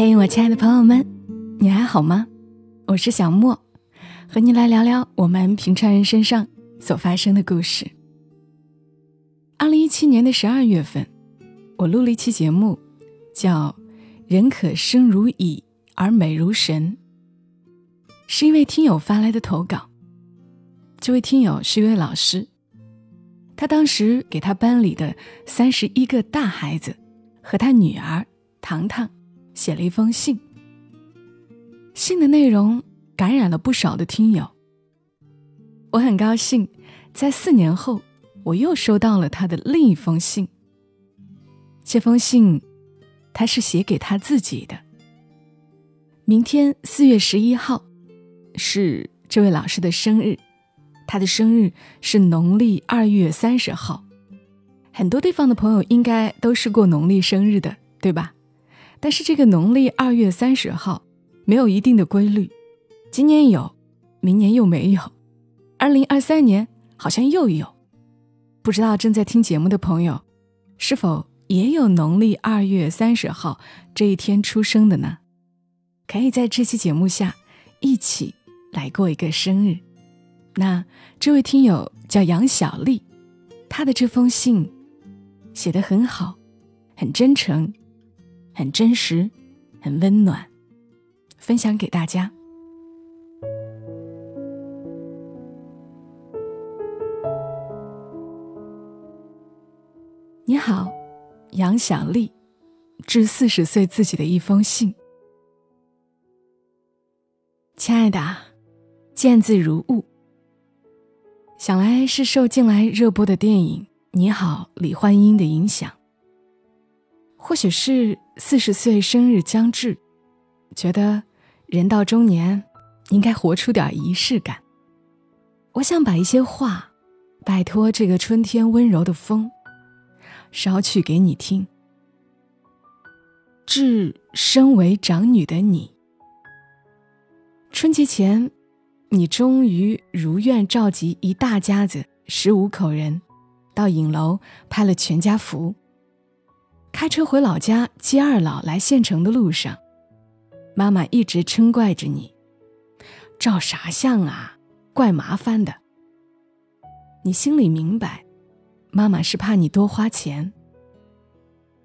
嘿，我亲爱的朋友们，你还好吗？我是小莫，和你来聊聊我们平常人身上所发生的故事。二零一七年的十二月份，我录了一期节目，叫《人可生如蚁而美如神》，是一位听友发来的投稿。这位听友是一位老师，他当时给他班里的三十一个大孩子和他女儿糖糖写了一封信。信的内容感染了不少的听友。我很高兴，在四年后，我又收到了他的另一封信。这封信，他是写给他自己的。明天四月十一号，是这位老师的生日，他的生日是农历二月三十号。很多地方的朋友应该都是过农历生日的，对吧？但是这个农历二月三十号。没有一定的规律，今年有，明年又没有，二零二三年好像又有，不知道正在听节目的朋友，是否也有农历二月三十号这一天出生的呢？可以在这期节目下一起来过一个生日。那这位听友叫杨小丽，她的这封信写得很好，很真诚，很真实，很温暖。分享给大家。你好，杨小丽，致四十岁自己的一封信。亲爱的，见字如晤。想来是受近来热播的电影《你好，李焕英》的影响，或许是四十岁生日将至，觉得。人到中年，应该活出点仪式感。我想把一些话，拜托这个春天温柔的风，捎去给你听。致身为长女的你，春节前，你终于如愿召集一大家子十五口人，到影楼拍了全家福。开车回老家接二老来县城的路上。妈妈一直嗔怪着你，照啥相啊，怪麻烦的。你心里明白，妈妈是怕你多花钱。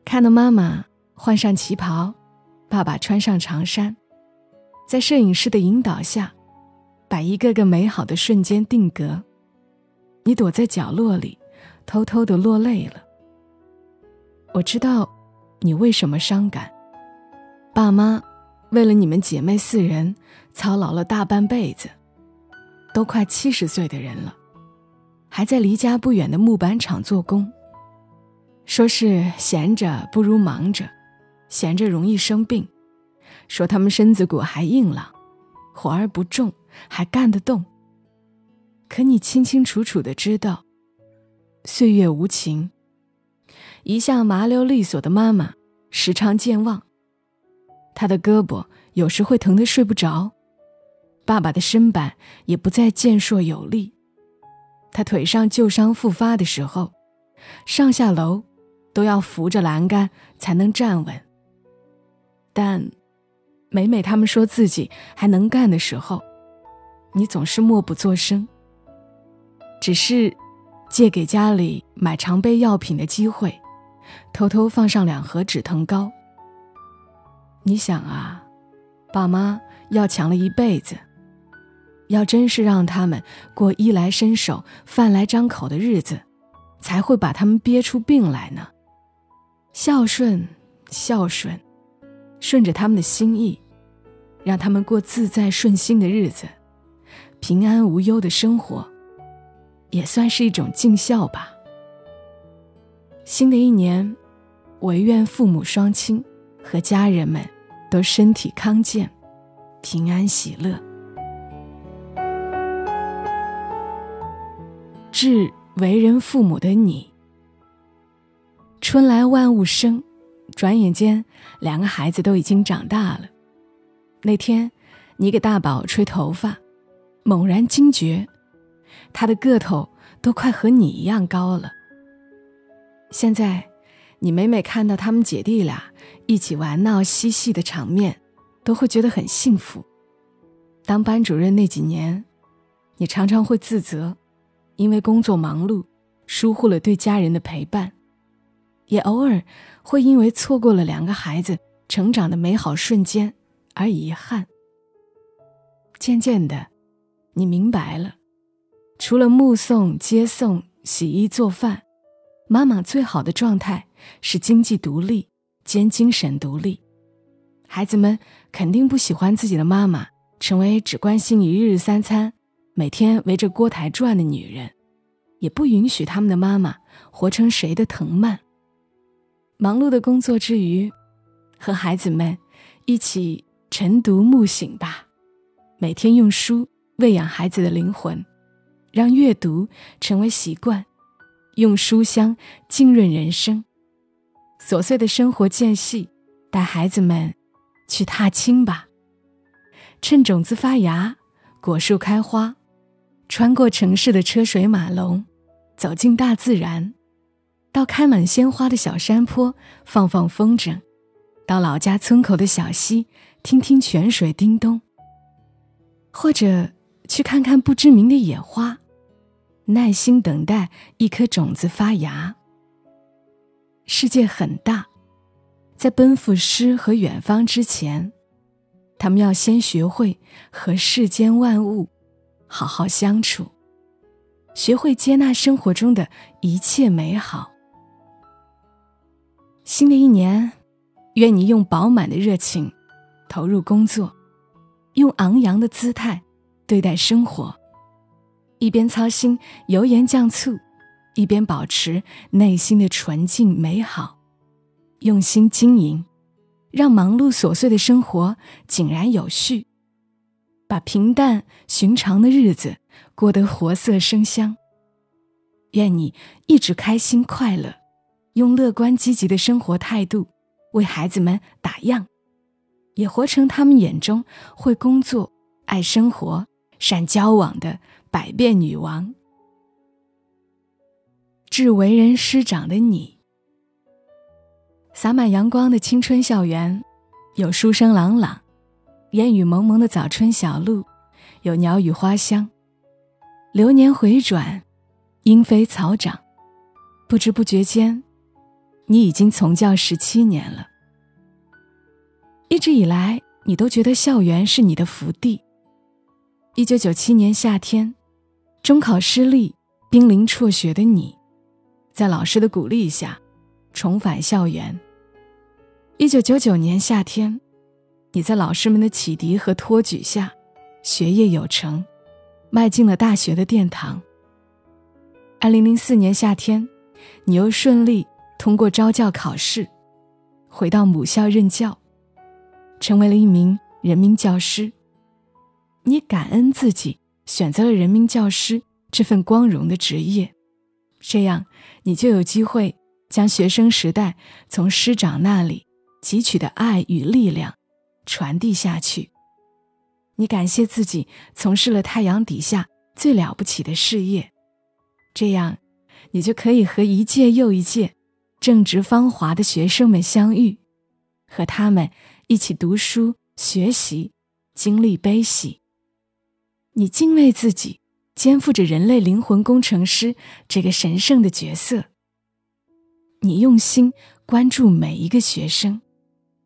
看到妈妈换上旗袍，爸爸穿上长衫，在摄影师的引导下，把一个个美好的瞬间定格，你躲在角落里，偷偷的落泪了。我知道，你为什么伤感，爸妈。为了你们姐妹四人，操劳了大半辈子，都快七十岁的人了，还在离家不远的木板厂做工。说是闲着不如忙着，闲着容易生病。说他们身子骨还硬朗，活儿不重，还干得动。可你清清楚楚的知道，岁月无情。一向麻溜利索的妈妈，时常健忘。她的胳膊有时会疼得睡不着，爸爸的身板也不再健硕有力。他腿上旧伤复发的时候，上下楼都要扶着栏杆才能站稳。但每每他们说自己还能干的时候，你总是默不作声，只是借给家里买常备药品的机会，偷偷放上两盒止疼膏。你想啊，爸妈要强了一辈子，要真是让他们过衣来伸手、饭来张口的日子，才会把他们憋出病来呢。孝顺，孝顺，顺着他们的心意，让他们过自在顺心的日子，平安无忧的生活，也算是一种尽孝吧。新的一年，唯愿父母双亲和家人们。都身体康健，平安喜乐。致为人父母的你，春来万物生，转眼间两个孩子都已经长大了。那天，你给大宝吹头发，猛然惊觉，他的个头都快和你一样高了。现在，你每每看到他们姐弟俩一起玩闹嬉戏的场面，都会觉得很幸福。当班主任那几年，你常常会自责，因为工作忙碌，疏忽了对家人的陪伴，也偶尔会因为错过了两个孩子成长的美好瞬间而遗憾。渐渐的，你明白了，除了目送、接送、洗衣做饭，妈妈最好的状态。是经济独立兼精神独立，孩子们肯定不喜欢自己的妈妈成为只关心一日三餐、每天围着锅台转的女人，也不允许他们的妈妈活成谁的藤蔓。忙碌的工作之余，和孩子们一起晨读暮醒吧，每天用书喂养孩子的灵魂，让阅读成为习惯，用书香浸润人生。琐碎的生活间隙，带孩子们去踏青吧。趁种子发芽，果树开花，穿过城市的车水马龙，走进大自然，到开满鲜花的小山坡放放风筝，到老家村口的小溪听听泉水叮咚，或者去看看不知名的野花，耐心等待一颗种子发芽。世界很大，在奔赴诗和远方之前，他们要先学会和世间万物好好相处，学会接纳生活中的一切美好。新的一年，愿你用饱满的热情投入工作，用昂扬的姿态对待生活，一边操心油盐酱醋。一边保持内心的纯净美好，用心经营，让忙碌琐碎的生活井然有序，把平淡寻常的日子过得活色生香。愿你一直开心快乐，用乐观积极的生活态度为孩子们打样，也活成他们眼中会工作、爱生活、善交往的百变女王。致为人师长的你，洒满阳光的青春校园，有书声朗朗，烟雨蒙蒙的早春小路，有鸟语花香。流年回转，莺飞草长，不知不觉间，你已经从教十七年了。一直以来，你都觉得校园是你的福地。一九九七年夏天，中考失利，濒临辍学的你。在老师的鼓励下，重返校园。一九九九年夏天，你在老师们的启迪和托举下，学业有成，迈进了大学的殿堂。二零零四年夏天，你又顺利通过招教考试，回到母校任教，成为了一名人民教师。你感恩自己选择了人民教师这份光荣的职业。这样，你就有机会将学生时代从师长那里汲取的爱与力量传递下去。你感谢自己从事了太阳底下最了不起的事业，这样，你就可以和一届又一届正直芳华的学生们相遇，和他们一起读书学习，经历悲喜。你敬畏自己。肩负着人类灵魂工程师这个神圣的角色，你用心关注每一个学生，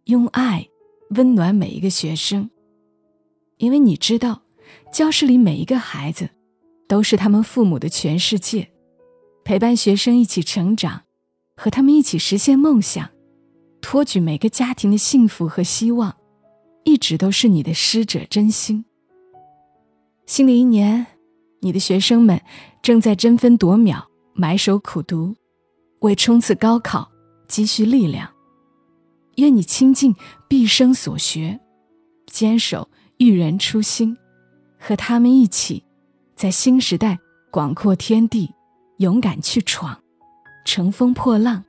用爱温暖每一个学生，因为你知道，教室里每一个孩子都是他们父母的全世界。陪伴学生一起成长，和他们一起实现梦想，托举每个家庭的幸福和希望，一直都是你的师者真心。新的一年。你的学生们正在争分夺秒埋首苦读，为冲刺高考积蓄力量。愿你倾尽毕生所学，坚守育人初心，和他们一起，在新时代广阔天地勇敢去闯，乘风破浪，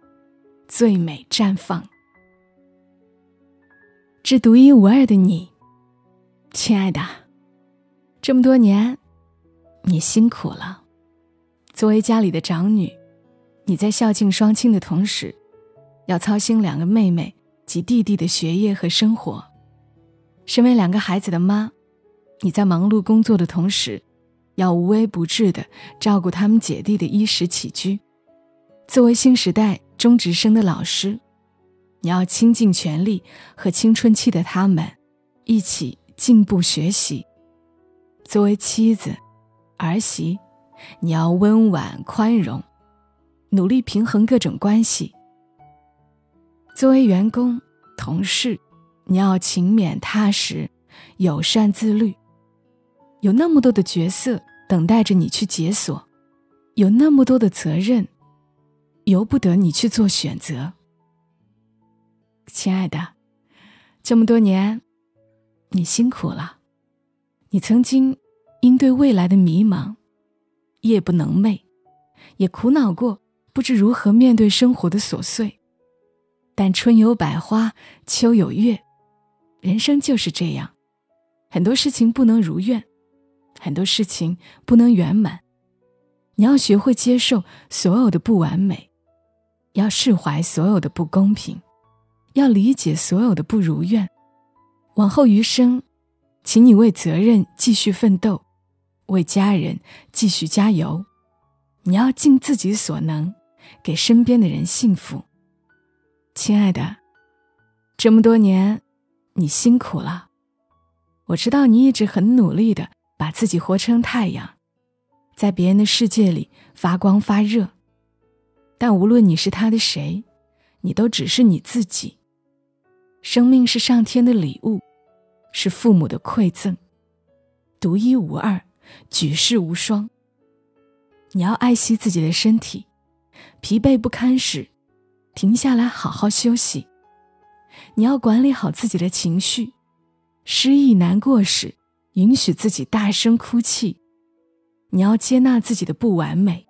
最美绽放。致独一无二的你，亲爱的，这么多年。你辛苦了。作为家里的长女，你在孝敬双亲的同时，要操心两个妹妹及弟弟的学业和生活。身为两个孩子的妈，你在忙碌工作的同时，要无微不至的照顾他们姐弟的衣食起居。作为新时代中职生的老师，你要倾尽全力和青春期的他们一起进步学习。作为妻子、儿媳，你要温婉宽容，努力平衡各种关系。作为员工、同事，你要勤勉踏实、友善自律。有那么多的角色等待着你去解锁，有那么多的责任，由不得你去做选择。亲爱的，这么多年，你辛苦了。你曾经因对未来的迷茫，夜不能寐，也苦恼过不知如何面对生活的琐碎。但春有百花，秋有月，人生就是这样，很多事情不能如愿，很多事情不能圆满。你要学会接受所有的不完美，要释怀所有的不公平，要理解所有的不如愿。往后余生。请你为责任继续奋斗，为家人继续加油。你要尽自己所能，给身边的人幸福。亲爱的，这么多年，你辛苦了。我知道你一直很努力的把自己活成太阳，在别人的世界里发光发热。但无论你是他的谁，你都只是你自己。生命是上天的礼物。是父母的馈赠，独一无二，举世无双。你要爱惜自己的身体，疲惫不堪时，停下来好好休息。你要管理好自己的情绪，失意难过时，允许自己大声哭泣。你要接纳自己的不完美，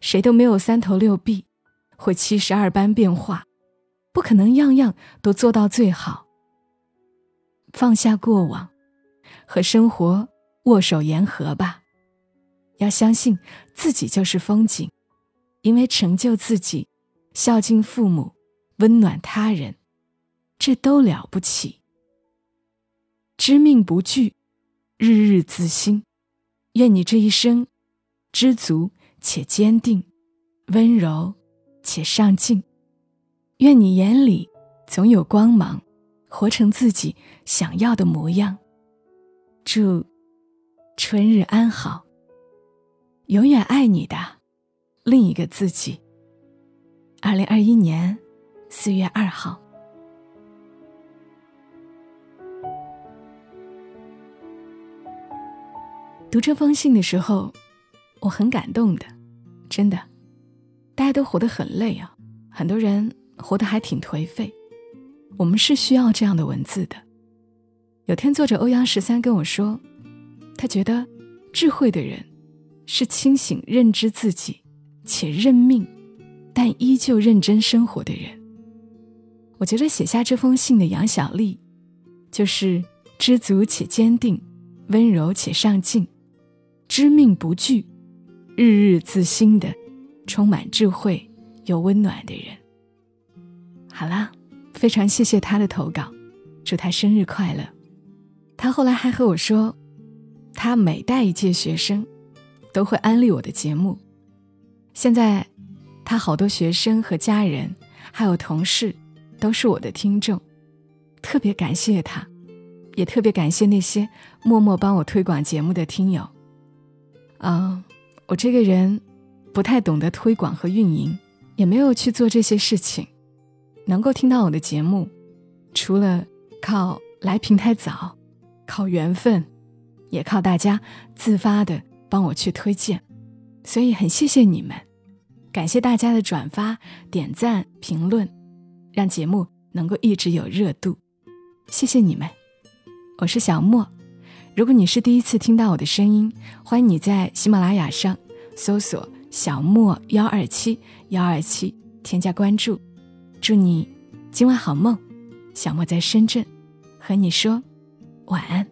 谁都没有三头六臂，会七十二般变化，不可能样样都做到最好。放下过往，和生活握手言和吧。要相信自己就是风景，因为成就自己、孝敬父母、温暖他人，这都了不起。知命不惧，日日自新。愿你这一生知足且坚定，温柔且上进。愿你眼里总有光芒。活成自己想要的模样。祝春日安好，永远爱你的另一个自己。二零二一年四月二号，读这封信的时候，我很感动的，真的。大家都活得很累啊，很多人活得还挺颓废。我们是需要这样的文字的。有天，作者欧阳十三跟我说，他觉得智慧的人是清醒认知自己且认命，但依旧认真生活的人。我觉得写下这封信的杨小丽，就是知足且坚定，温柔且上进，知命不惧，日日自新的，充满智慧又温暖的人。好啦。非常谢谢他的投稿，祝他生日快乐。他后来还和我说，他每带一届学生，都会安利我的节目。现在，他好多学生和家人，还有同事，都是我的听众，特别感谢他，也特别感谢那些默默帮我推广节目的听友。啊，我这个人不太懂得推广和运营，也没有去做这些事情。能够听到我的节目，除了靠来平台早，靠缘分，也靠大家自发的帮我去推荐，所以很谢谢你们，感谢大家的转发、点赞、评论，让节目能够一直有热度，谢谢你们。我是小莫，如果你是第一次听到我的声音，欢迎你在喜马拉雅上搜索“小莫幺二七幺二七”，添加关注。祝你今晚好梦，小莫在深圳，和你说晚安。